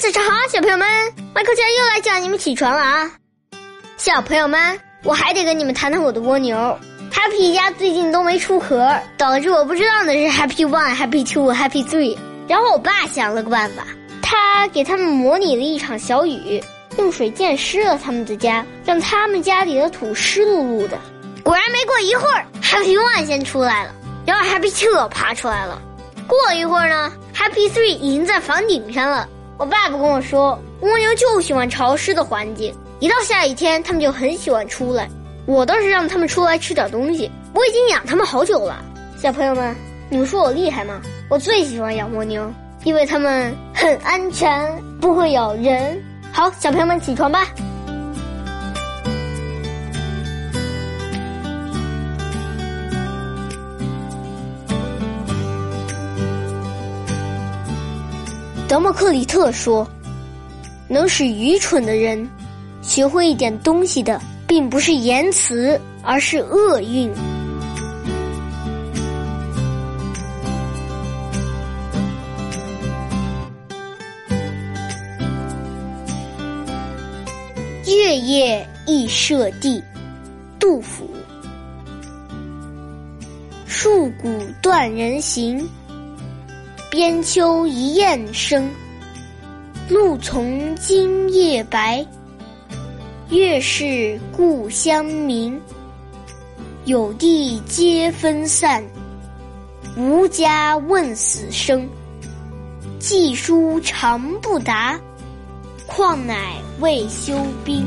早上好，小朋友们，麦克家又来叫你们起床了啊！小朋友们，我还得跟你们谈谈我的蜗牛。Happy 家最近都没出壳，导致我不知道那是 Happy One、Happy Two、Happy Three。然后我爸想了个办法，他给他们模拟了一场小雨，用水溅湿了他们的家，让他们家里的土湿漉漉的。果然没过一会儿，Happy One 先出来了，然后 Happy Two 爬出来了。过一会儿呢，Happy Three 已经在房顶上了。我爸爸跟我说，蜗牛就喜欢潮湿的环境，一到下雨天，它们就很喜欢出来。我倒是让它们出来吃点东西，我已经养它们好久了。小朋友们，你们说我厉害吗？我最喜欢养蜗牛，因为它们很安全，不会咬人。好，小朋友们起床吧。德谟克里特说：“能使愚蠢的人学会一点东西的，并不是言辞，而是厄运。”月夜忆舍弟，杜甫。戍鼓断人行。边秋一雁声，露从今夜白。月是故乡明，有地皆分散。无家问死生，寄书长不达，况乃未休兵。